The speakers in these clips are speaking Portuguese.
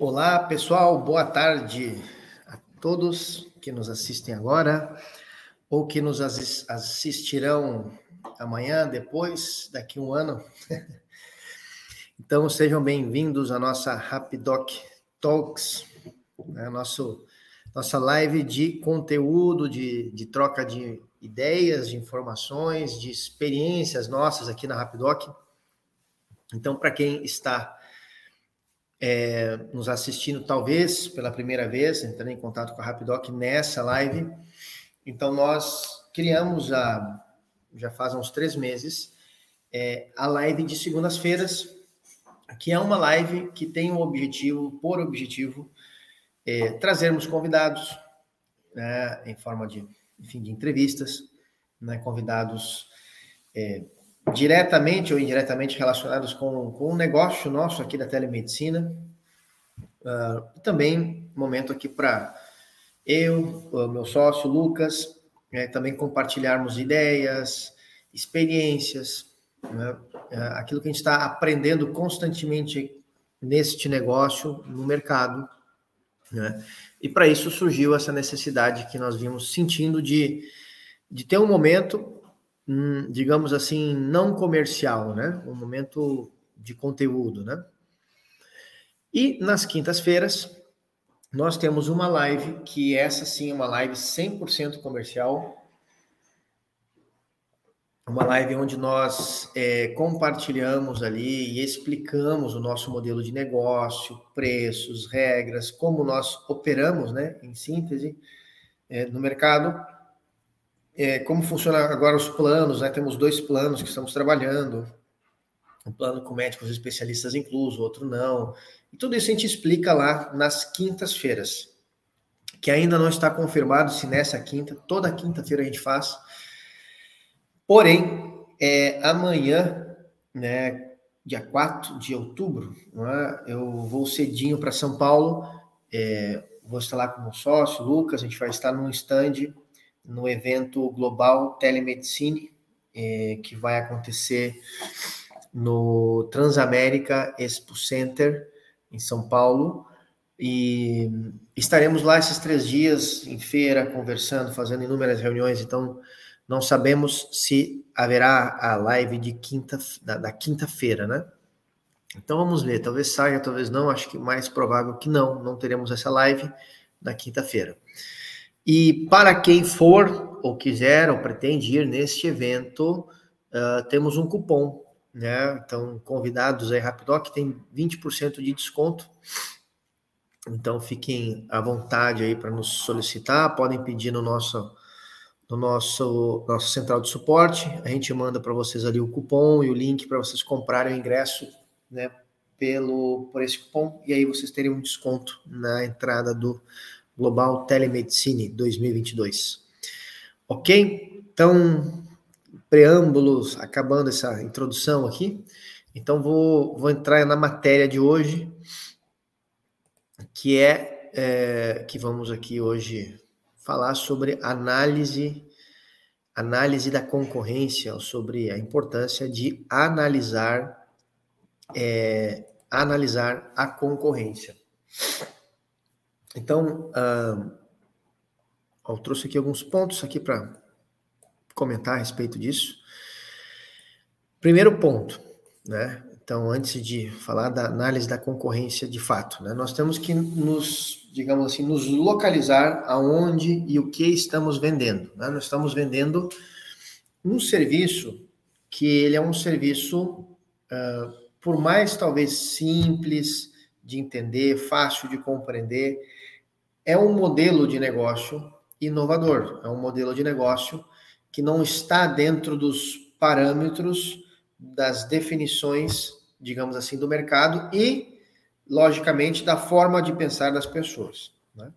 Olá, pessoal, boa tarde a todos que nos assistem agora ou que nos assistirão amanhã, depois, daqui um ano. Então, sejam bem-vindos à nossa Rapidoc Talks, né? Nosso, nossa live de conteúdo, de, de troca de ideias, de informações, de experiências nossas aqui na Rapidoc. Então, para quem está é, nos assistindo, talvez pela primeira vez, entrando em contato com a Rapidoc nessa live. Então, nós criamos a, já faz uns três meses é, a live de segundas-feiras, que é uma live que tem um objetivo, por objetivo, é, trazermos convidados, né, em forma de, enfim, de entrevistas, né, convidados é, diretamente ou indiretamente relacionados com, com o negócio nosso aqui da telemedicina. Uh, também momento aqui para eu, meu sócio Lucas, né, também compartilharmos ideias, experiências, né, uh, aquilo que a gente está aprendendo constantemente neste negócio, no mercado. Né? E para isso surgiu essa necessidade que nós vimos sentindo de, de ter um momento digamos assim, não comercial, né? Um momento de conteúdo, né? E nas quintas-feiras, nós temos uma live, que essa sim é uma live 100% comercial. Uma live onde nós é, compartilhamos ali e explicamos o nosso modelo de negócio, preços, regras, como nós operamos, né, em síntese, é, no mercado é, como funciona agora os planos, né? Temos dois planos que estamos trabalhando. Um plano com médicos especialistas incluso, outro não. E tudo isso a gente explica lá nas quintas-feiras, que ainda não está confirmado se nessa quinta, toda quinta-feira a gente faz. Porém, é, amanhã, né, dia 4 de outubro, é? eu vou cedinho para São Paulo, é, vou estar lá com o meu sócio, Lucas, a gente vai estar num stand no evento Global Telemedicine, eh, que vai acontecer no Transamérica Expo Center, em São Paulo. E estaremos lá esses três dias em feira, conversando, fazendo inúmeras reuniões. Então, não sabemos se haverá a live de quinta, da, da quinta-feira, né? Então vamos ver, talvez saia, talvez não, acho que mais provável que não, não teremos essa live na quinta-feira. E para quem for ou quiser ou pretende ir neste evento, uh, temos um cupom, né? Então, convidados aí, Rapidoc tem 20% de desconto. Então, fiquem à vontade aí para nos solicitar, podem pedir no nosso no nosso nossa central de suporte, a gente manda para vocês ali o cupom e o link para vocês comprarem o ingresso, né, pelo por esse cupom e aí vocês terem um desconto na entrada do Global Telemedicine 2022. Ok? Então, preâmbulos, acabando essa introdução aqui. Então, vou, vou entrar na matéria de hoje, que é, é que vamos aqui hoje falar sobre análise análise da concorrência, sobre a importância de analisar é, analisar a concorrência. Então, uh, eu trouxe aqui alguns pontos aqui para comentar a respeito disso. Primeiro ponto, né? Então, antes de falar da análise da concorrência de fato, né, nós temos que nos, digamos assim, nos localizar aonde e o que estamos vendendo. Né? Nós estamos vendendo um serviço que ele é um serviço, uh, por mais talvez simples de entender, fácil de compreender, é um modelo de negócio inovador, é um modelo de negócio que não está dentro dos parâmetros das definições, digamos assim, do mercado e, logicamente, da forma de pensar das pessoas. Né?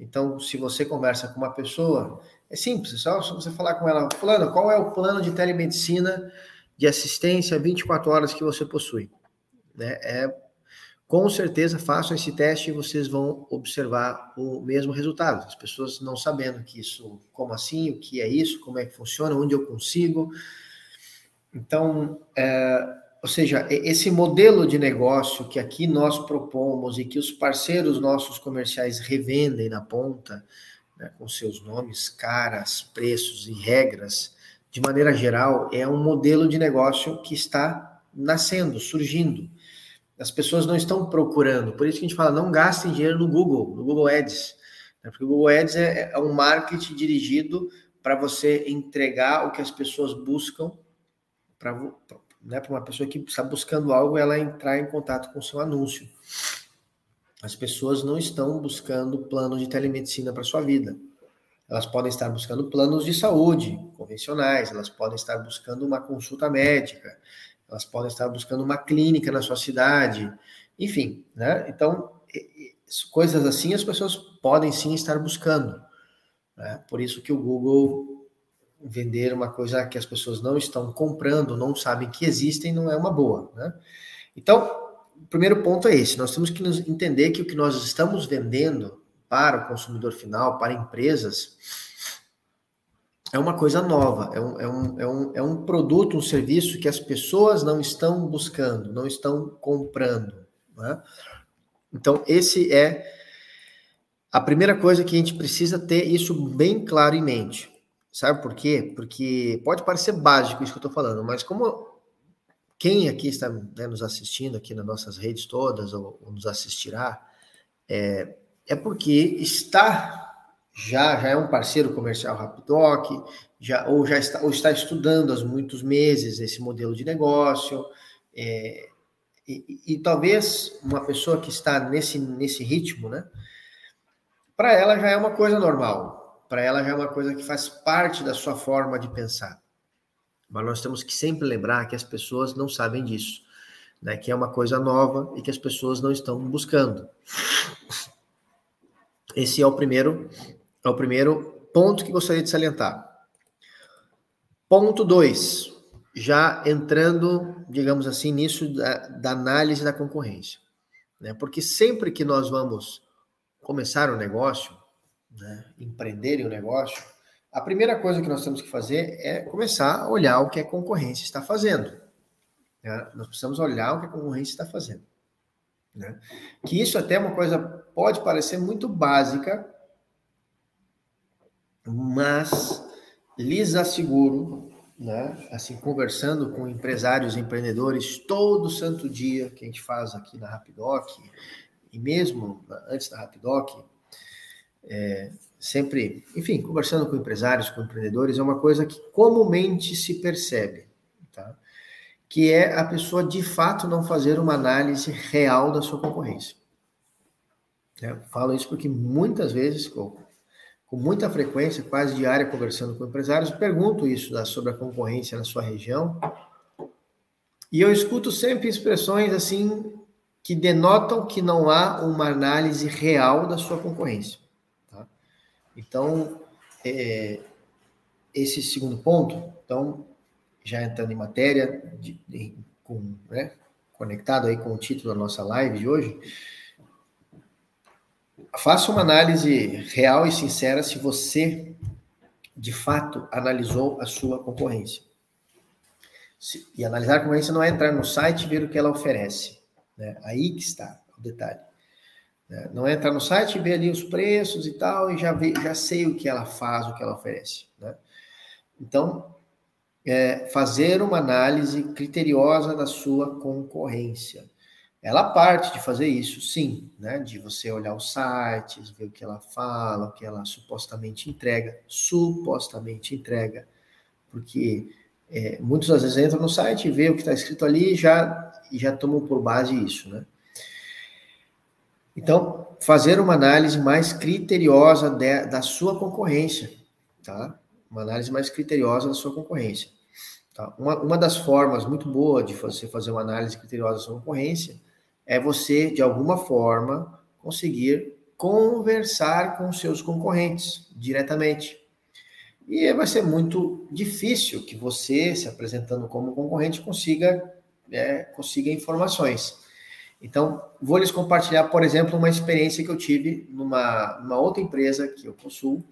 Então, se você conversa com uma pessoa, é simples, é só você falar com ela, fulano, qual é o plano de telemedicina de assistência 24 horas que você possui? Né? É com certeza façam esse teste e vocês vão observar o mesmo resultado. As pessoas não sabendo que isso, como assim, o que é isso, como é que funciona, onde eu consigo. Então, é, ou seja, esse modelo de negócio que aqui nós propomos e que os parceiros nossos comerciais revendem na ponta, né, com seus nomes, caras, preços e regras, de maneira geral, é um modelo de negócio que está nascendo, surgindo. As pessoas não estão procurando, por isso que a gente fala, não gastem dinheiro no Google, no Google Ads. Né, porque o Google Ads é, é um marketing dirigido para você entregar o que as pessoas buscam para né, uma pessoa que está buscando algo, ela entrar em contato com o seu anúncio. As pessoas não estão buscando planos de telemedicina para sua vida. Elas podem estar buscando planos de saúde convencionais, elas podem estar buscando uma consulta médica, elas podem estar buscando uma clínica na sua cidade, enfim, né? Então, coisas assim as pessoas podem sim estar buscando. Né? Por isso que o Google vender uma coisa que as pessoas não estão comprando, não sabem que existem, não é uma boa. Né? Então, o primeiro ponto é esse: nós temos que entender que o que nós estamos vendendo para o consumidor final, para empresas, é uma coisa nova, é um, é um, é um, é um produto, um serviço que as pessoas não estão buscando, não estão comprando. Né? Então, esse é a primeira coisa que a gente precisa ter isso bem claro em mente. Sabe por quê? Porque pode parecer básico isso que eu estou falando, mas como quem aqui está né, nos assistindo aqui nas nossas redes todas ou, ou nos assistirá, é, é porque está já já é um parceiro comercial Rapidoc, já ou já está ou está estudando há muitos meses esse modelo de negócio, é, e, e, talvez uma pessoa que está nesse nesse ritmo, né, para ela já é uma coisa normal, para ela já é uma coisa que faz parte da sua forma de pensar. Mas nós temos que sempre lembrar que as pessoas não sabem disso, né? que é uma coisa nova e que as pessoas não estão buscando. Esse é o primeiro, é o primeiro ponto que gostaria de salientar. Ponto 2, já entrando, digamos assim, nisso da, da análise da concorrência. Né? Porque sempre que nós vamos começar um negócio, né, empreender um negócio, a primeira coisa que nós temos que fazer é começar a olhar o que a concorrência está fazendo. Né? Nós precisamos olhar o que a concorrência está fazendo. Né? Que isso até é uma coisa pode parecer muito básica, mas lhes asseguro, né, assim, conversando com empresários empreendedores todo santo dia que a gente faz aqui na Rapidoc, e mesmo antes da Rapidoc, é, sempre, enfim, conversando com empresários, com empreendedores, é uma coisa que comumente se percebe, tá? que é a pessoa de fato não fazer uma análise real da sua concorrência. Eu falo isso porque muitas vezes, com, com muita frequência, quase diária, conversando com empresários, pergunto isso sobre a concorrência na sua região, e eu escuto sempre expressões assim que denotam que não há uma análise real da sua concorrência. Então, é, esse segundo ponto, então, já entrando em matéria, de, de, com, né, conectado aí com o título da nossa live de hoje, faça uma análise real e sincera se você, de fato, analisou a sua concorrência. E analisar a concorrência não é entrar no site e ver o que ela oferece. Né? Aí que está o detalhe. Né? Não é entrar no site e ver ali os preços e tal, e já, vê, já sei o que ela faz, o que ela oferece. Né? Então, é, fazer uma análise criteriosa da sua concorrência. Ela parte de fazer isso, sim, né? De você olhar os sites, ver o que ela fala, o que ela supostamente entrega, supostamente entrega, porque é, muitos às vezes entram no site vê o que está escrito ali e já, já tomam por base isso, né? Então, fazer uma análise mais criteriosa de, da sua concorrência, tá? Uma análise mais criteriosa da sua concorrência. Tá? Uma, uma das formas muito boa de você fazer uma análise criteriosa da sua concorrência é você, de alguma forma, conseguir conversar com seus concorrentes diretamente. E vai ser muito difícil que você, se apresentando como concorrente, consiga, é, consiga informações. Então, vou lhes compartilhar, por exemplo, uma experiência que eu tive numa, numa outra empresa que eu possuo,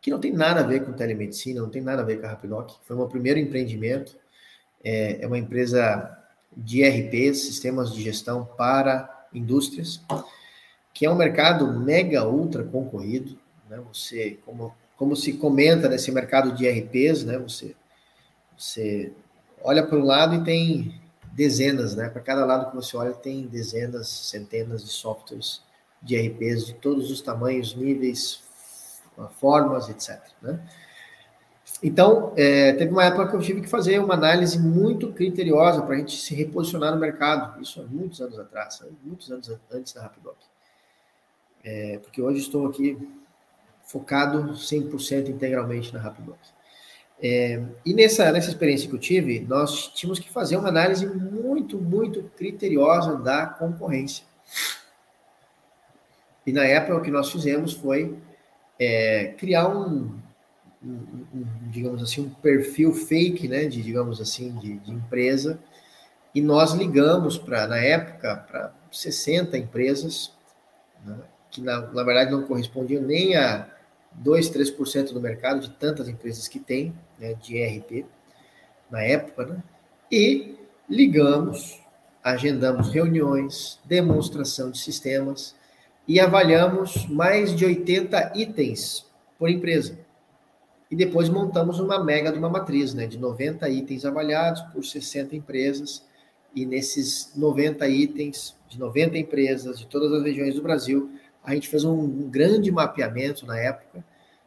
que não tem nada a ver com telemedicina, não tem nada a ver com a Rapidoc. Foi meu primeiro empreendimento. é, é uma empresa de RPs, sistemas de gestão para indústrias, que é um mercado mega ultra concorrido. Né? Você, como, como se comenta nesse mercado de RPs, né? Você, você olha para um lado e tem dezenas, né? Para cada lado que você olha tem dezenas, centenas de softwares de RPs de todos os tamanhos, níveis, formas, etc. Né? Então, é, teve uma época que eu tive que fazer uma análise muito criteriosa para a gente se reposicionar no mercado. Isso há muitos anos atrás, muitos anos antes da Rapidoc. É, porque hoje estou aqui focado 100% integralmente na Rapidoc. É, e nessa, nessa experiência que eu tive, nós tínhamos que fazer uma análise muito, muito criteriosa da concorrência. E na época o que nós fizemos foi é, criar um, um, um, digamos assim, um perfil fake, né, de, digamos assim, de, de empresa, e nós ligamos para, na época, para 60 empresas, né, que na, na verdade não correspondiam nem a 2, 3% do mercado, de tantas empresas que tem, né, de ERP, na época, né, e ligamos, agendamos reuniões, demonstração de sistemas, e avaliamos mais de 80 itens por empresa. E depois montamos uma mega de uma matriz, né, de 90 itens avaliados por 60 empresas, e nesses 90 itens, de 90 empresas, de todas as regiões do Brasil, a gente fez um grande mapeamento na época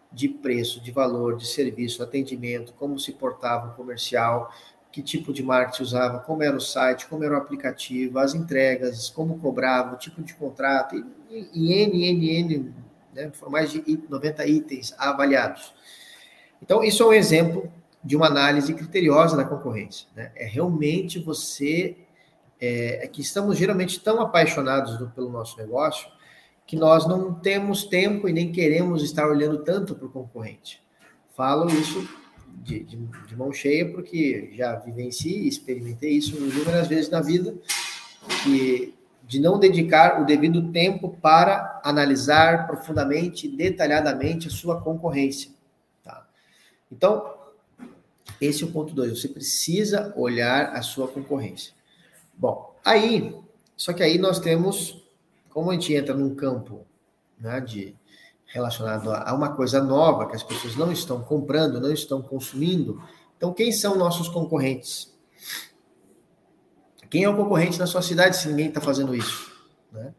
de preço, de valor, de serviço, atendimento, como se portava o comercial, que tipo de marketing usava, como era o site, como era o aplicativo, as entregas, como cobrava, o tipo de contrato, e, e N, N, N, né, foram mais de 90 itens avaliados. Então, isso é um exemplo de uma análise criteriosa da concorrência. Né? É realmente você, é, é que estamos geralmente tão apaixonados do, pelo nosso negócio, que nós não temos tempo e nem queremos estar olhando tanto para o concorrente. Falo isso de, de, de, mão cheia, porque já vivenciei, experimentei isso inúmeras vezes na vida, que de não dedicar o devido tempo para analisar profundamente, detalhadamente a sua concorrência. Então, esse é o ponto 2. Você precisa olhar a sua concorrência. Bom, aí, só que aí nós temos, como a gente entra num campo né, de relacionado a uma coisa nova que as pessoas não estão comprando, não estão consumindo. Então, quem são nossos concorrentes? Quem é o concorrente na sua cidade se ninguém está fazendo isso? Né?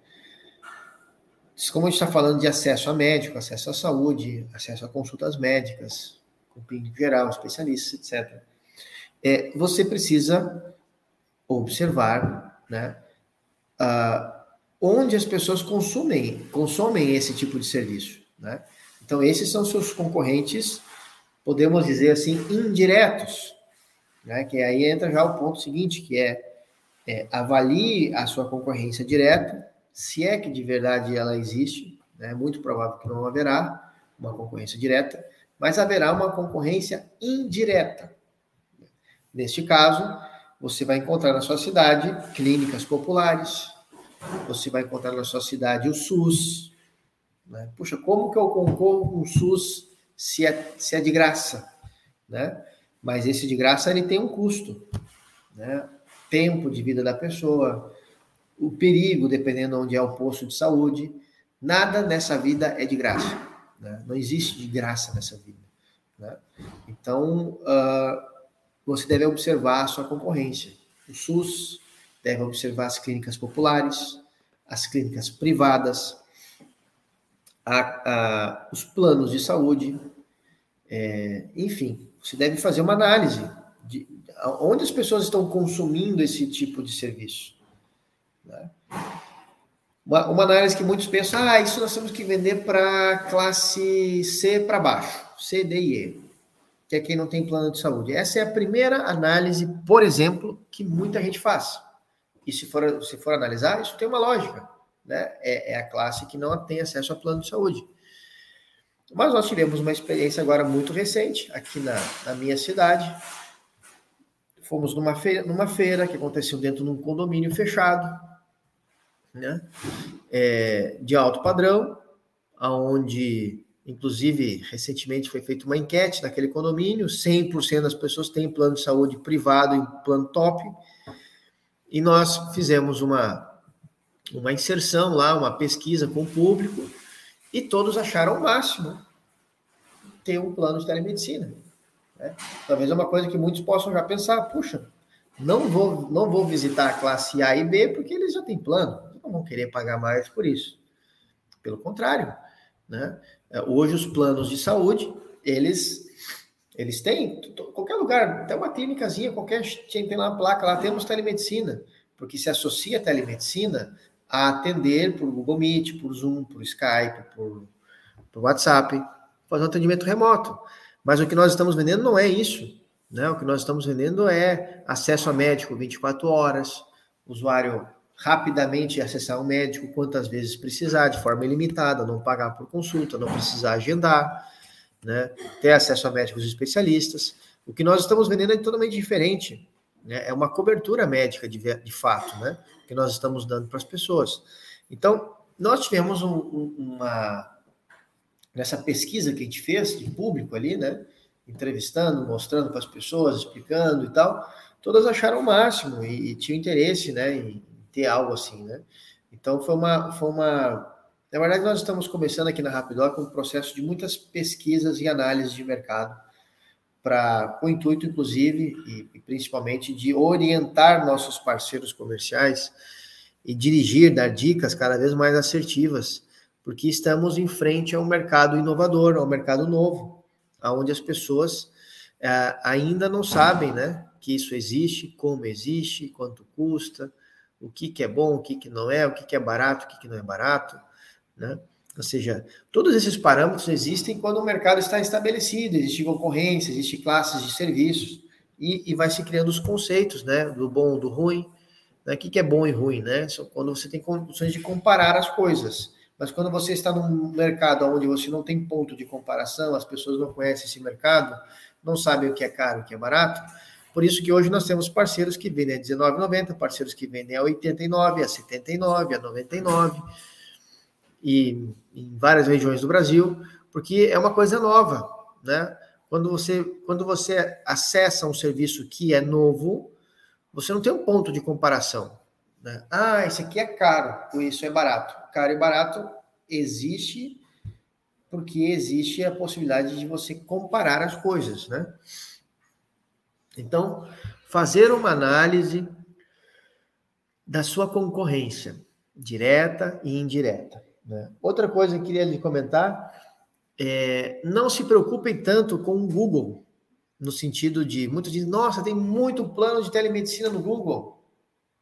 Como a gente está falando de acesso a médico, acesso à saúde, acesso a consultas médicas, clínico geral, especialistas, etc. É, você precisa observar né, uh, onde as pessoas consumem, consomem esse tipo de serviço. Né? Então, esses são seus concorrentes, podemos dizer assim, indiretos. Né? Que aí entra já o ponto seguinte, que é, é avalie a sua concorrência direta, se é que de verdade ela existe, né? é muito provável que não haverá uma concorrência direta, mas haverá uma concorrência indireta. Neste caso, você vai encontrar na sua cidade clínicas populares, você vai encontrar na sua cidade o SUS. Né? Puxa, como que eu concorro com o SUS se é, se é de graça? Né? Mas esse de graça ele tem um custo. Né? Tempo de vida da pessoa, o perigo, dependendo onde é o posto de saúde. Nada nessa vida é de graça. Né? Não existe de graça nessa vida. Né? Então, uh, você deve observar a sua concorrência. O SUS, deve observar as clínicas populares, as clínicas privadas, a, a, os planos de saúde, é, enfim, você deve fazer uma análise de, de onde as pessoas estão consumindo esse tipo de serviço. Né? Uma, uma, análise que muitos pensam, ah, isso nós temos que vender para classe C para baixo, C, D e E, que é quem não tem plano de saúde. Essa é a primeira análise, por exemplo, que muita gente faz. E se for, se for analisar, isso tem uma lógica. Né? É, é a classe que não tem acesso a plano de saúde. Mas nós tivemos uma experiência agora muito recente, aqui na, na minha cidade. Fomos numa feira, numa feira que aconteceu dentro de um condomínio fechado, né? É, de alto padrão, aonde Inclusive, recentemente foi feita uma enquete naquele condomínio, 100% das pessoas têm plano de saúde privado e plano top. E nós fizemos uma, uma inserção lá, uma pesquisa com o público, e todos acharam o máximo ter um plano de telemedicina. Né? Talvez é uma coisa que muitos possam já pensar, puxa, não vou, não vou visitar a classe A e B porque eles já têm plano, não vão querer pagar mais por isso. Pelo contrário, né? Hoje os planos de saúde, eles eles têm, qualquer lugar, até uma clínicazinha, qualquer tem lá uma placa, lá temos telemedicina, porque se associa a telemedicina a atender por Google Meet, por Zoom, por Skype, por, por WhatsApp, fazer um atendimento remoto. Mas o que nós estamos vendendo não é isso. Né? O que nós estamos vendendo é acesso a médico 24 horas, usuário rapidamente acessar um médico quantas vezes precisar, de forma ilimitada, não pagar por consulta, não precisar agendar, né? ter acesso a médicos especialistas. O que nós estamos vendendo é totalmente diferente. Né? É uma cobertura médica de, de fato, né? que nós estamos dando para as pessoas. Então, nós tivemos um, uma. Nessa pesquisa que a gente fez de público ali, né? Entrevistando, mostrando para as pessoas, explicando e tal, todas acharam o máximo e, e tinham interesse, né? Em, ter algo assim, né? Então foi uma, foi uma. Na verdade, nós estamos começando aqui na Rapidoc um processo de muitas pesquisas e análises de mercado, para com o intuito, inclusive, e, e principalmente, de orientar nossos parceiros comerciais e dirigir, dar dicas cada vez mais assertivas, porque estamos em frente a um mercado inovador, a um mercado novo, aonde as pessoas é, ainda não sabem, né, que isso existe, como existe, quanto custa, o que, que é bom, o que, que não é, o que, que é barato, o que, que não é barato, né? Ou seja, todos esses parâmetros existem quando o mercado está estabelecido, existe concorrência, existe classes de serviços, e, e vai se criando os conceitos, né? Do bom, do ruim, né? O que, que é bom e ruim, né? São quando você tem condições de comparar as coisas. Mas quando você está num mercado onde você não tem ponto de comparação, as pessoas não conhecem esse mercado, não sabem o que é caro, o que é barato, por isso que hoje nós temos parceiros que vendem a R$19,90, parceiros que vendem a 89, a 79, a 99 e em várias regiões do Brasil, porque é uma coisa nova, né? Quando você quando você acessa um serviço que é novo, você não tem um ponto de comparação, né? Ah, esse aqui é caro, ou isso é barato. Caro e barato existe porque existe a possibilidade de você comparar as coisas, né? Então, fazer uma análise da sua concorrência, direta e indireta. Né? Outra coisa que eu queria lhe comentar é não se preocupem tanto com o Google, no sentido de muitos dizem, nossa, tem muito plano de telemedicina no Google.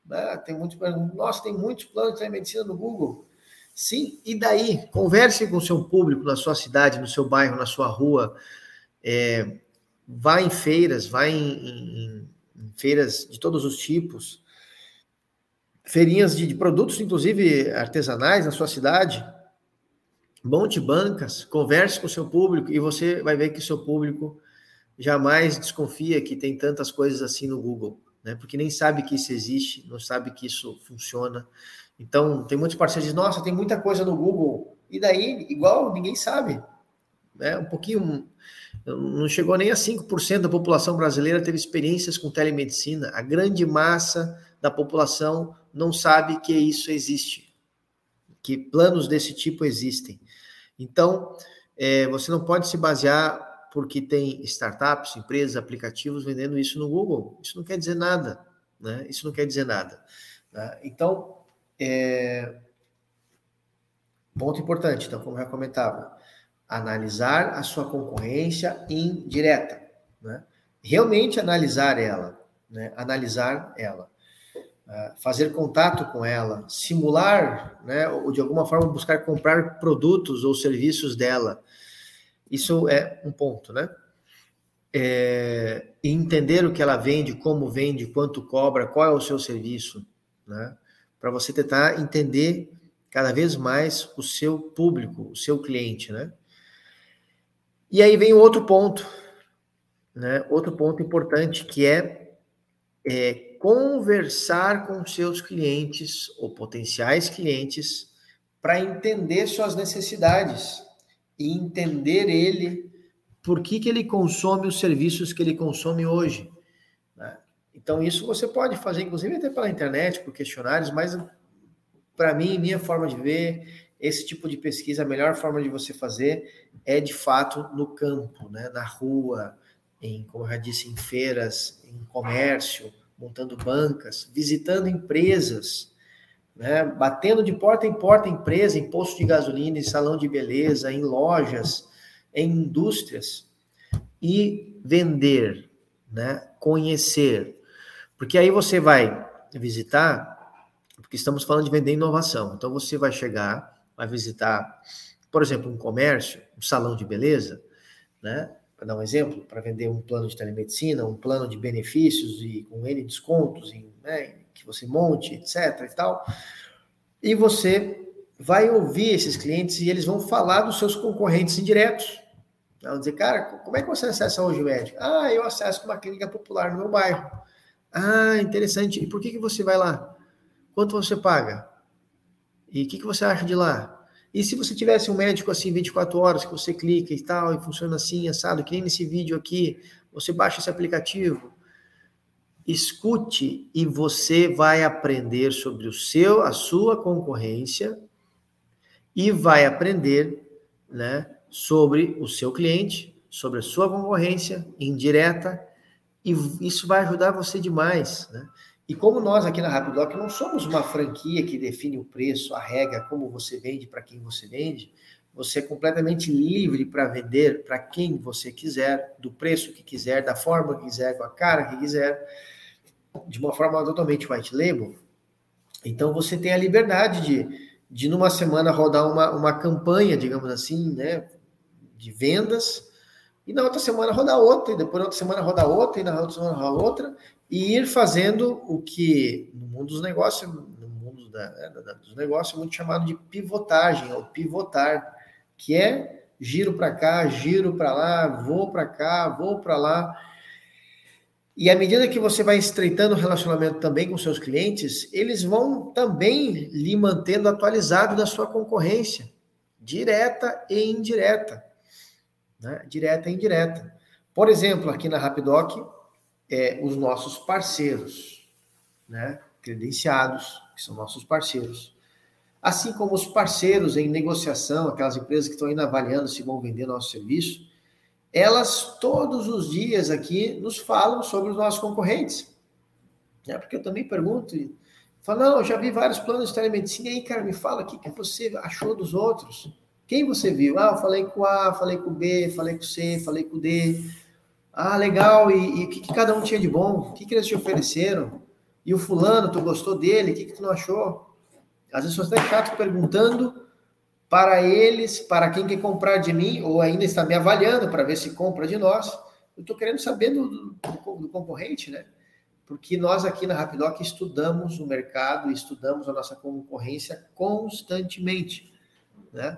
Né? Tem muito, nossa, tem muitos planos de telemedicina no Google. Sim, e daí? Converse com o seu público na sua cidade, no seu bairro, na sua rua. É, Vá em feiras, vá em, em, em feiras de todos os tipos, feirinhas de, de, produtos, inclusive artesanais na sua cidade. Monte bancas, converse com o seu público e você vai ver que o seu público jamais desconfia que tem tantas coisas assim no Google, né? Porque nem sabe que isso existe, não sabe que isso funciona. Então, tem muitos parceiros que dizem, nossa, tem muita coisa no Google. E daí, igual, ninguém sabe. Né? Um pouquinho, não chegou nem a 5% da população brasileira teve experiências com telemedicina. A grande massa da população não sabe que isso existe, que planos desse tipo existem. Então, é, você não pode se basear porque tem startups, empresas, aplicativos vendendo isso no Google. Isso não quer dizer nada, né? Isso não quer dizer nada. Né? Então, é... ponto importante. Então, como eu já comentava, analisar a sua concorrência indireta, né? realmente analisar ela, né? analisar ela, uh, fazer contato com ela, simular, né? ou de alguma forma buscar comprar produtos ou serviços dela. Isso é um ponto, né? É, entender o que ela vende, como vende, quanto cobra, qual é o seu serviço, né? Para você tentar entender cada vez mais o seu público, o seu cliente, né? E aí vem outro ponto, né? Outro ponto importante que é, é conversar com seus clientes ou potenciais clientes para entender suas necessidades e entender ele, por que, que ele consome os serviços que ele consome hoje. Né? Então, isso você pode fazer, inclusive até pela internet, por questionários, mas para mim, minha forma de ver, esse tipo de pesquisa, a melhor forma de você fazer é de fato no campo, né? na rua, em, como eu já disse, em feiras, em comércio, montando bancas, visitando empresas, né? batendo de porta em porta empresa, em posto de gasolina, em salão de beleza, em lojas, em indústrias, e vender, né? conhecer. Porque aí você vai visitar, porque estamos falando de vender inovação. Então você vai chegar, vai visitar, por exemplo, um comércio, um salão de beleza, né? Para dar um exemplo, para vender um plano de telemedicina, um plano de benefícios e com N descontos, em, né, que você monte, etc. e tal. E você vai ouvir esses clientes e eles vão falar dos seus concorrentes indiretos. Vão dizer, cara, como é que você acessa hoje o médico? Ah, eu acesso uma clínica popular no meu bairro. Ah, interessante. E por que, que você vai lá? Quanto você paga? E o que, que você acha de lá? E se você tivesse um médico assim 24 horas que você clica e tal, e funciona assim, assado, que nem nesse vídeo aqui, você baixa esse aplicativo, escute e você vai aprender sobre o seu, a sua concorrência e vai aprender, né, sobre o seu cliente, sobre a sua concorrência indireta e isso vai ajudar você demais, né? E como nós aqui na Rapidoc não somos uma franquia que define o preço, a regra, como você vende, para quem você vende, você é completamente livre para vender para quem você quiser, do preço que quiser, da forma que quiser, com a cara que quiser, de uma forma totalmente white label. Então você tem a liberdade de, de numa semana rodar uma, uma campanha, digamos assim, né, de vendas, e na outra semana rodar outra, e depois na outra semana rodar outra, e na outra semana rodar outra, e ir fazendo o que no mundo dos negócios, no mundo da, né, da, dos negócios é muito chamado de pivotagem, ou pivotar, que é giro para cá, giro para lá, vou para cá, vou para lá. E à medida que você vai estreitando o relacionamento também com seus clientes, eles vão também lhe mantendo atualizado da sua concorrência, direta e indireta. Né? Direta e indireta. Por exemplo, aqui na Rapidoc, é, os nossos parceiros, né? credenciados, que são nossos parceiros. Assim como os parceiros em negociação, aquelas empresas que estão ainda avaliando se vão vender nosso serviço, elas todos os dias aqui nos falam sobre os nossos concorrentes. É, porque eu também pergunto, falo, não, eu já vi vários planos de telemedicina, aí, cara, me fala o que, que você achou dos outros. Quem você viu? Ah, eu falei com A, falei com B, falei com C, falei com D. Ah, legal. E o que, que, cada um tinha de bom? O que, que eles te ofereceram? E o fulano, tu gostou dele? O que, que tu não achou? Às vezes você está chato perguntando para eles, para quem quer comprar de mim, ou ainda está me avaliando para ver se compra de nós. Eu estou querendo saber do, do, do, concorrente, né? Porque nós aqui na Rapidoc estudamos o mercado, estudamos a nossa concorrência constantemente, né?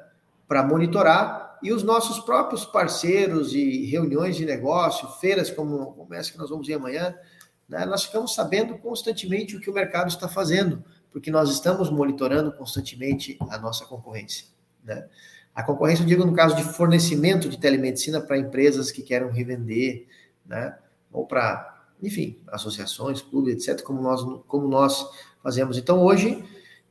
Para monitorar e os nossos próprios parceiros e reuniões de negócio, feiras como, como essa que nós vamos ir amanhã, né, nós ficamos sabendo constantemente o que o mercado está fazendo, porque nós estamos monitorando constantemente a nossa concorrência. Né? A concorrência, eu digo no caso de fornecimento de telemedicina para empresas que querem revender, né? ou para, enfim, associações, clubes, etc., como nós, como nós fazemos. Então, hoje,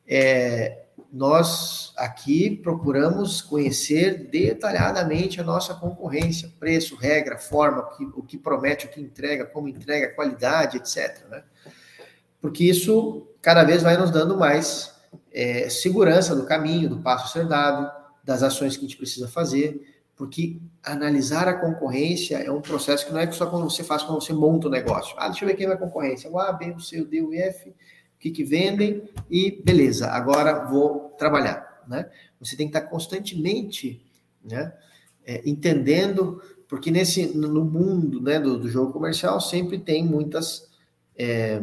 é, nós aqui procuramos conhecer detalhadamente a nossa concorrência, preço, regra, forma, o que, o que promete, o que entrega, como entrega, qualidade, etc. Né? Porque isso cada vez vai nos dando mais é, segurança do caminho, do passo a ser dado, das ações que a gente precisa fazer, porque analisar a concorrência é um processo que não é só quando você faz quando você monta o negócio. Ah, deixa eu ver quem vai concorrência. O A, B, o C, o D, o F o que, que vendem e beleza, agora vou trabalhar. Né? Você tem que estar constantemente né, é, entendendo, porque nesse no mundo né, do, do jogo comercial sempre tem muitas é,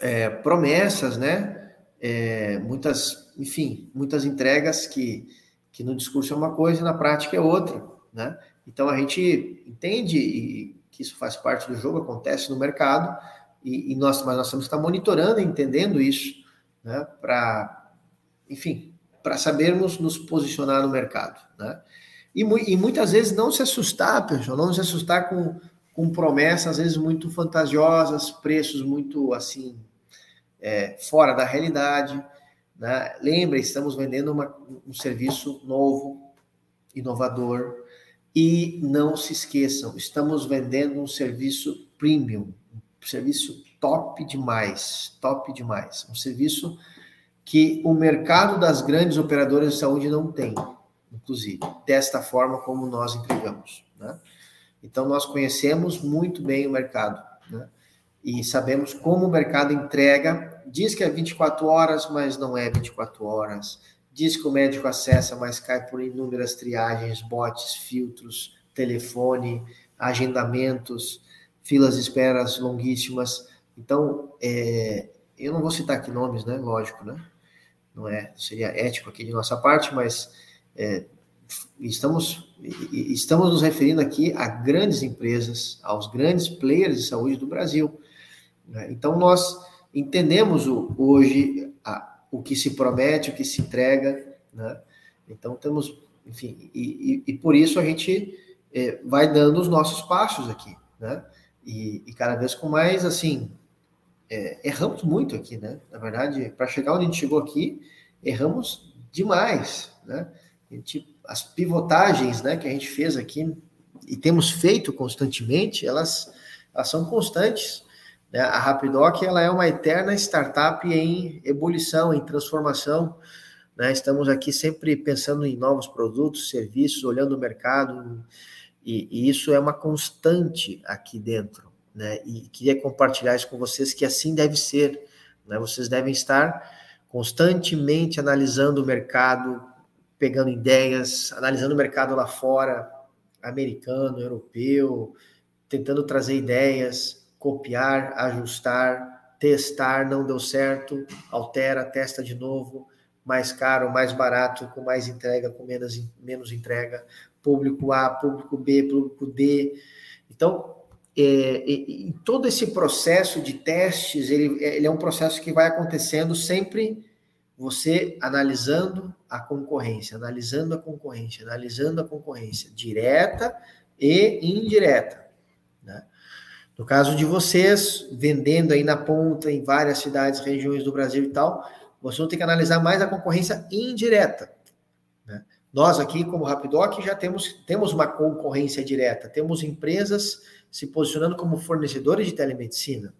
é, promessas, né? É, muitas, enfim, muitas entregas que, que no discurso é uma coisa e na prática é outra, né? Então a gente entende que isso faz parte do jogo, acontece no mercado, e, e nós, mas nós temos que estar monitorando entendendo isso, né, para, enfim, para sabermos nos posicionar no mercado, né? E, e, muitas vezes não se assustar, pessoal, não se assustar com, com promessas, às vezes muito fantasiosas, preços muito, assim, é, fora da realidade, né? Lembra, estamos vendendo uma, um serviço novo, inovador, e não se esqueçam, estamos vendendo um serviço premium, um serviço top demais, top demais, um serviço que o mercado das grandes operadoras de saúde não tem, inclusive, desta forma como nós entregamos. Né? Então, nós conhecemos muito bem o mercado né? e sabemos como o mercado entrega. Diz que é 24 horas, mas não é 24 horas. Diz que o médico acessa, mas cai por inúmeras triagens, bots, filtros, telefone, agendamentos, filas de esperas longuíssimas. Então, é, eu não vou citar aqui nomes, né? Lógico, né? não é seria ético aqui de nossa parte, mas é, estamos estamos nos referindo aqui a grandes empresas, aos grandes players de saúde do Brasil. Né? Então nós entendemos o, hoje a, o que se promete, o que se entrega, né? Então temos, enfim, e, e, e por isso a gente é, vai dando os nossos passos aqui, né? E, e cada vez com mais assim é, erramos muito aqui, né? Na verdade, para chegar onde a gente chegou aqui, erramos demais, né? Gente, as pivotagens, né, que a gente fez aqui e temos feito constantemente, elas, elas são constantes. Né? A Rapidoc ela é uma eterna startup em ebulição, em transformação. Né? Estamos aqui sempre pensando em novos produtos, serviços, olhando o mercado, e, e isso é uma constante aqui dentro né? E queria compartilhar isso com vocês que assim deve ser, né? Vocês devem estar constantemente analisando o mercado, pegando ideias, analisando o mercado lá fora, americano, europeu, tentando trazer ideias, copiar, ajustar, testar, não deu certo, altera, testa de novo, mais caro, mais barato, com mais entrega, com menos, menos entrega, público A, público B, público D. Então, é, e, todo esse processo de testes, ele, ele é um processo que vai acontecendo sempre você analisando a concorrência, analisando a concorrência, analisando a concorrência direta e indireta. Né? No caso de vocês, vendendo aí na ponta em várias cidades, regiões do Brasil e tal, vocês vão ter que analisar mais a concorrência indireta. Nós aqui, como Rapidoc, já temos, temos uma concorrência direta, temos empresas se posicionando como fornecedores de telemedicina.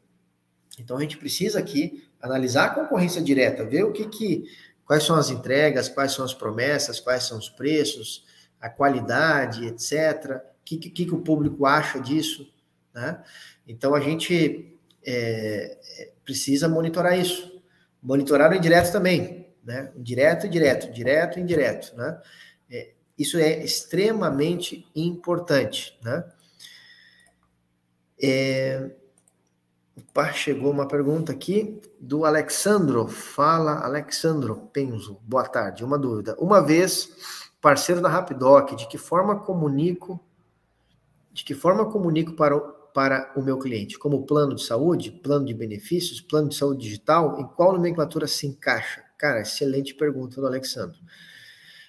Então a gente precisa aqui analisar a concorrência direta, ver o que, que quais são as entregas, quais são as promessas, quais são os preços, a qualidade, etc. O que, que, que o público acha disso, né? Então a gente é, é precisa monitorar isso, monitorar o indireto também, né? Direto direto, direto indireto, né? É, isso é extremamente importante, né? É... Opa, chegou uma pergunta aqui do Alexandro. Fala, Alexandro Penzo. Boa tarde. Uma dúvida. Uma vez, parceiro da Rapidoc, de que forma comunico de que forma comunico para o, para o meu cliente? Como plano de saúde, plano de benefícios, plano de saúde digital? Em qual nomenclatura se encaixa? Cara, excelente pergunta do Alexandro.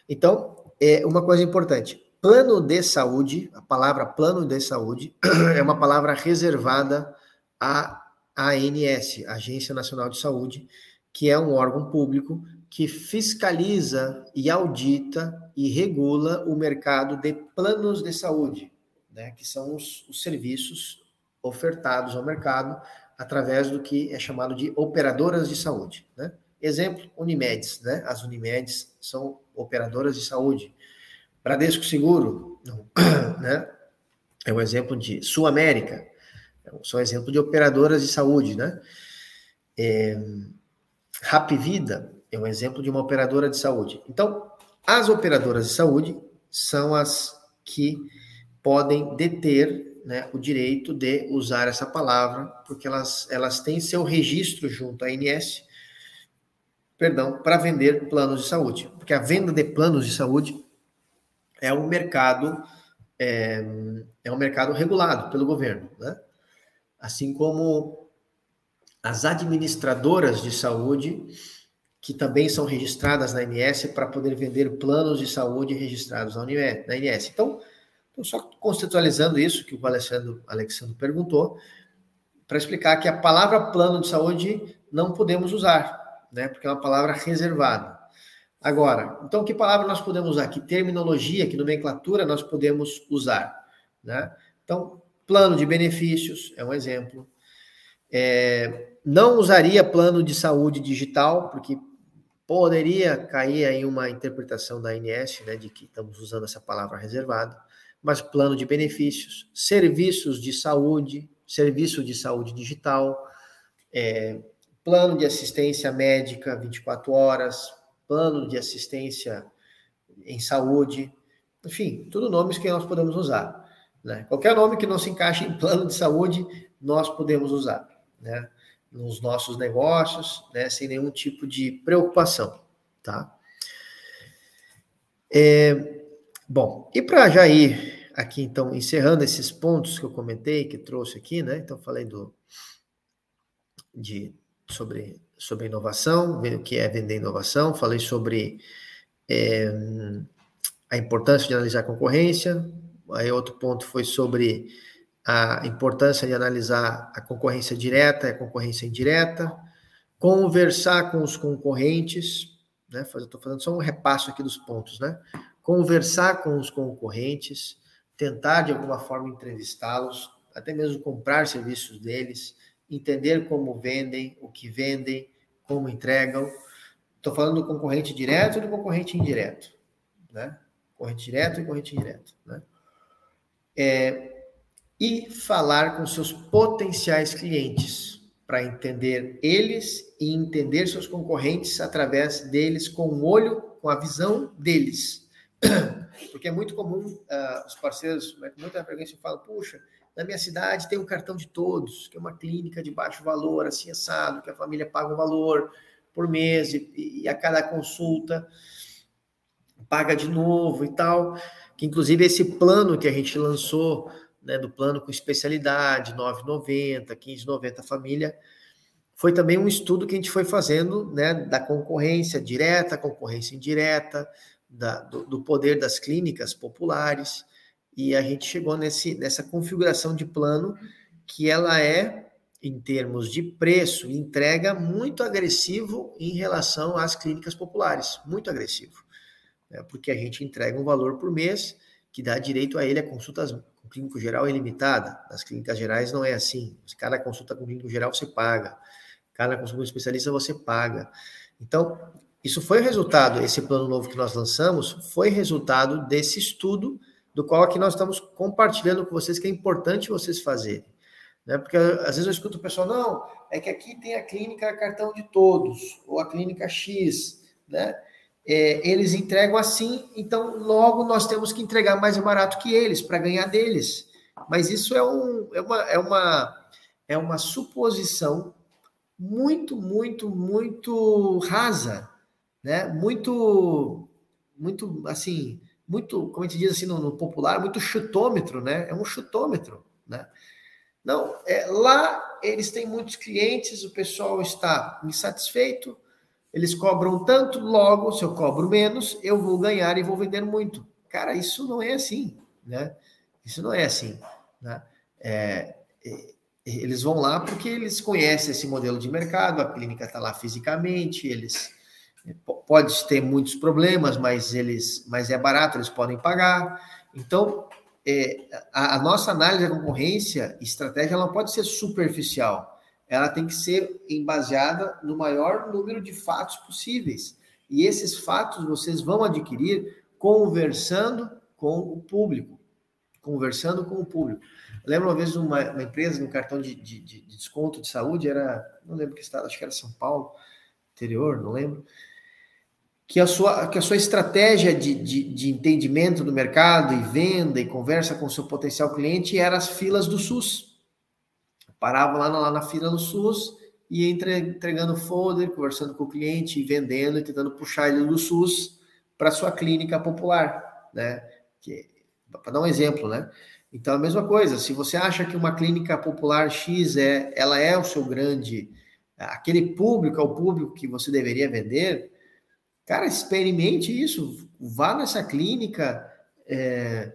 Então, é uma coisa importante. Plano de saúde, a palavra plano de saúde, é uma palavra reservada à ANS, Agência Nacional de Saúde, que é um órgão público que fiscaliza e audita e regula o mercado de planos de saúde, né, que são os, os serviços ofertados ao mercado através do que é chamado de operadoras de saúde. Né? Exemplo, Unimedes. Né? As Unimedes são operadoras de saúde. Bradesco Seguro, né? É um exemplo de Sul América, são exemplo de operadoras de saúde, né? É, Vida é um exemplo de uma operadora de saúde. Então, as operadoras de saúde são as que podem deter né, o direito de usar essa palavra, porque elas, elas têm seu registro junto à ANS, perdão, para vender planos de saúde. Porque a venda de planos de saúde é um mercado é, é um mercado regulado pelo governo, né? Assim como as administradoras de saúde, que também são registradas na INS para poder vender planos de saúde registrados na INS. Então, estou só conceitualizando isso que o Alexandre, Alexandre perguntou, para explicar que a palavra plano de saúde não podemos usar, né? Porque é uma palavra reservada. Agora, então que palavra nós podemos usar? Que terminologia, que nomenclatura nós podemos usar, né? Então, plano de benefícios é um exemplo. É, não usaria plano de saúde digital, porque poderia cair aí uma interpretação da ANS, né, de que estamos usando essa palavra reservada, mas plano de benefícios, serviços de saúde, serviço de saúde digital, é, plano de assistência médica 24 horas, plano de assistência em saúde, enfim, tudo nomes que nós podemos usar. Né? Qualquer nome que não se encaixe em plano de saúde, nós podemos usar. Né? nos nossos negócios, né, sem nenhum tipo de preocupação, tá? É, bom, e para já ir aqui, então, encerrando esses pontos que eu comentei, que trouxe aqui, né? Então, falei do, de, sobre, sobre inovação, o que é vender inovação, falei sobre é, a importância de analisar a concorrência, aí outro ponto foi sobre a importância de analisar a concorrência direta e a concorrência indireta, conversar com os concorrentes, né? Estou fazendo só um repasso aqui dos pontos, né? Conversar com os concorrentes, tentar de alguma forma entrevistá-los, até mesmo comprar serviços deles, entender como vendem, o que vendem, como entregam. Estou falando do concorrente direto e do concorrente indireto, né? Concorrente direto e concorrente indireto, né? É, e falar com seus potenciais clientes para entender eles e entender seus concorrentes através deles com o olho, com a visão deles. Porque é muito comum uh, os parceiros, muita frequência, falam: puxa, na minha cidade tem um cartão de todos, que é uma clínica de baixo valor, assim assado, que a família paga um valor por mês e, e a cada consulta paga de novo e tal. Que inclusive esse plano que a gente lançou né, do plano com especialidade, 9,90, 15,90 família, foi também um estudo que a gente foi fazendo né, da concorrência direta, concorrência indireta, da, do, do, poder das clínicas populares, e a gente chegou nesse, nessa configuração de plano que ela é, em termos de preço e entrega, muito agressivo em relação às clínicas populares, muito agressivo, né, porque a gente entrega um valor por mês que dá direito a ele a consultas clínico geral é limitada. Nas clínicas gerais não é assim. Cada consulta com clínico geral você paga. Cada consulta com especialista você paga. Então, isso foi resultado, esse plano novo que nós lançamos, foi resultado desse estudo, do qual aqui nós estamos compartilhando com vocês, que é importante vocês fazerem. Né? Porque às vezes eu escuto o pessoal, não, é que aqui tem a clínica cartão de todos, ou a clínica X, né? é, eles entregam assim, então logo nós temos que entregar mais barato que eles para ganhar deles. Mas isso é, um, é, uma, é, uma, é uma suposição muito, muito, muito rasa, né? Muito, muito, assim, muito, como a gente diz assim no, no popular, muito chutômetro, né? É um chutômetro, né? Não, é, lá eles têm muitos clientes, o pessoal está insatisfeito, eles cobram tanto, logo, se eu cobro menos, eu vou ganhar e vou vender muito. Cara, isso não é assim, né? Isso não é assim, né? É, é eles vão lá porque eles conhecem esse modelo de mercado, a clínica está lá fisicamente, eles pode ter muitos problemas, mas eles, mas é barato, eles podem pagar. Então, é, a, a, nossa análise da concorrência, estratégia, ela não pode ser superficial ela tem que ser embaseada no maior número de fatos possíveis. E esses fatos vocês vão adquirir conversando com o público. Conversando com o público. lembro uma vez uma, uma empresa, um cartão de, de, de, desconto de saúde, era, não lembro que estado, acho que era São Paulo, interior, não lembro, que a sua, que a sua estratégia de, de, de entendimento do mercado e venda e conversa com o seu potencial cliente era as filas do SUS parava lá na, lá na fila no SUS e entre, entregando folder, conversando com o cliente, vendendo e tentando puxar ele do SUS para sua clínica popular, né? Para dar um exemplo, né? Então, a mesma coisa, se você acha que uma clínica popular X é, ela é o seu grande aquele público é o público que você deveria vender, cara, experimente isso. Vá nessa clínica, é,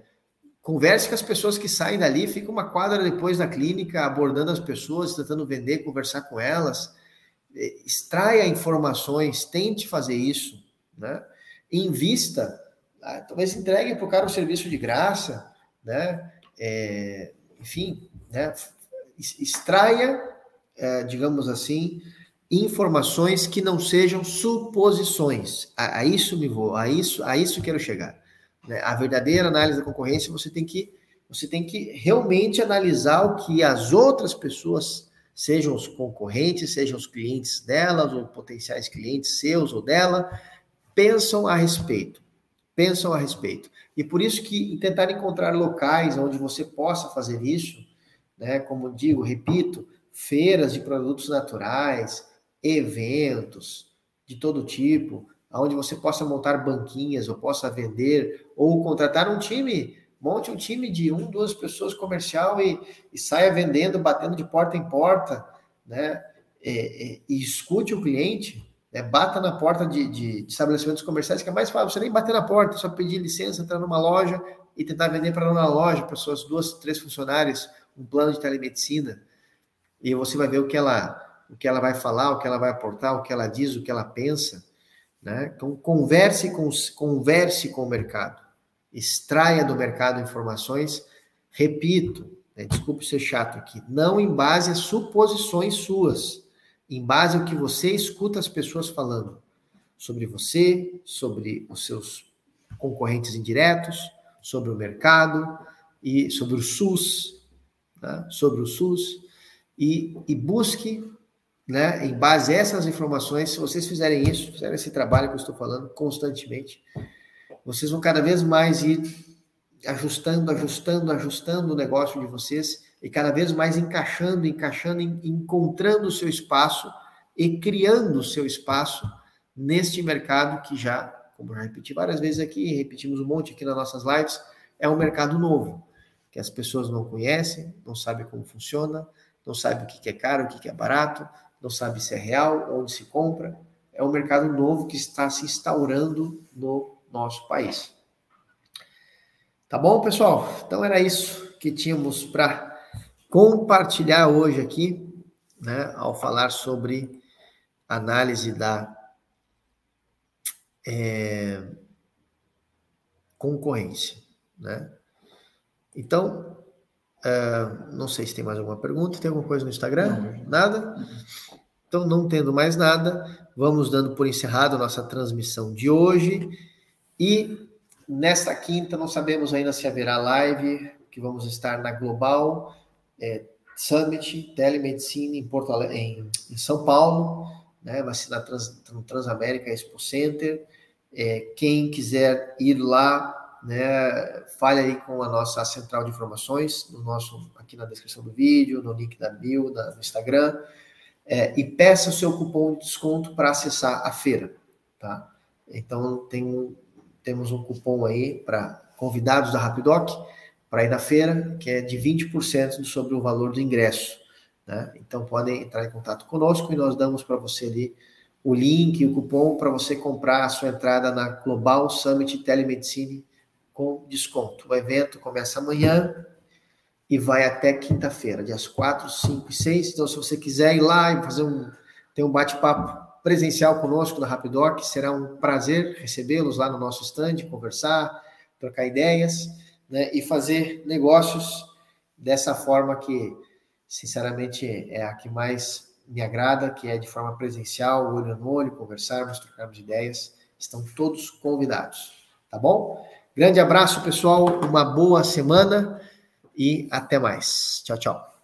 converse com as pessoas que saem dali, fica uma quadra depois da clínica abordando as pessoas, tentando vender, conversar com elas. É, extraia informações, tente fazer isso, né? Invista, ah, talvez entregue para o cara o serviço de graça, né? É, enfim, né? extraia, é, digamos assim, informações que não sejam suposições. A, a, isso me vou, a isso, a isso quero chegar. Né? A verdadeira análise da concorrência você tem que você tem que realmente analisar o que as outras pessoas, sejam os concorrentes, sejam os clientes delas, ou potenciais clientes seus ou dela, pensam a respeito. Pensam a respeito. E por isso que tentar encontrar locais onde você possa fazer isso, né? Como digo, repito, feiras de produtos naturais, eventos de todo tipo, onde você possa montar banquinhas, ou possa vender, ou contratar um time, monte um time de um, duas pessoas comercial e, e saia vendendo, batendo de porta em porta, né? É, é, e escute o cliente, né? bata na porta de, de, de, estabelecimentos comerciais, que é mais fácil, você nem bater na porta, só pedir licença, entrar numa loja e tentar vender para uma loja, para suas duas, três funcionários, um plano de telemedicina, e você vai ver o que ela, o que ela vai falar, o que ela vai aportar, o que ela diz, o que ela pensa, né? Então converse com converse com o mercado, extraia do mercado informações. Repito, né? desculpe ser chato aqui, não em base a suposições suas, em base ao que você escuta as pessoas falando sobre você, sobre os seus concorrentes indiretos, sobre o mercado e sobre o SUS, né, sobre o SUS e, e busque, né, em base a essas informações, se vocês fizerem isso, fizerem esse trabalho que eu estou falando constantemente, vocês vão cada vez mais ir ajustando, ajustando, ajustando o negócio de vocês e cada vez mais encaixando, encaixando, encontrando o seu espaço e criando o seu espaço neste mercado que já, como já repeti várias vezes aqui, repetimos um monte aqui nas nossas lives, é um mercado novo que as pessoas não conhecem, não sabem como funciona, não sabem o que é caro, o que é barato, não sabem se é real, onde se compra. É um mercado novo que está se instaurando no nosso país. Tá bom, pessoal? Então era isso que tínhamos para compartilhar hoje aqui, né, ao falar sobre análise da é, concorrência, né? Então, uh, não sei se tem mais alguma pergunta. Tem alguma coisa no Instagram? Não. Nada? Então, não tendo mais nada, vamos dando por encerrado a nossa transmissão de hoje. E nesta quinta, não sabemos ainda se haverá live, que vamos estar na Global é, Summit Telemedicine em, Porto Ale... em, em São Paulo, né? vai ser na Trans, Transamérica Expo Center. É, quem quiser ir lá, né, fale aí com a nossa central de informações, no nosso, aqui na descrição do vídeo, no link da bio, da, no Instagram, é, e peça o seu cupom de desconto para acessar a feira, tá? Então, tem, temos um cupom aí para convidados da Rapidoc, para ir na feira, que é de 20% sobre o valor do ingresso, né? Então, podem entrar em contato conosco e nós damos para você ali o link, o cupom para você comprar a sua entrada na Global Summit Telemedicine com desconto. O evento começa amanhã e vai até quinta-feira, dias 4, 5 e 6. Então, se você quiser ir lá e fazer um, ter um bate-papo presencial conosco da Rapidoc, será um prazer recebê-los lá no nosso stand, conversar, trocar ideias né, e fazer negócios dessa forma que, sinceramente, é a que mais me agrada, que é de forma presencial, olho no olho, conversarmos, trocarmos ideias. Estão todos convidados, tá bom? Grande abraço, pessoal. Uma boa semana e até mais. Tchau, tchau.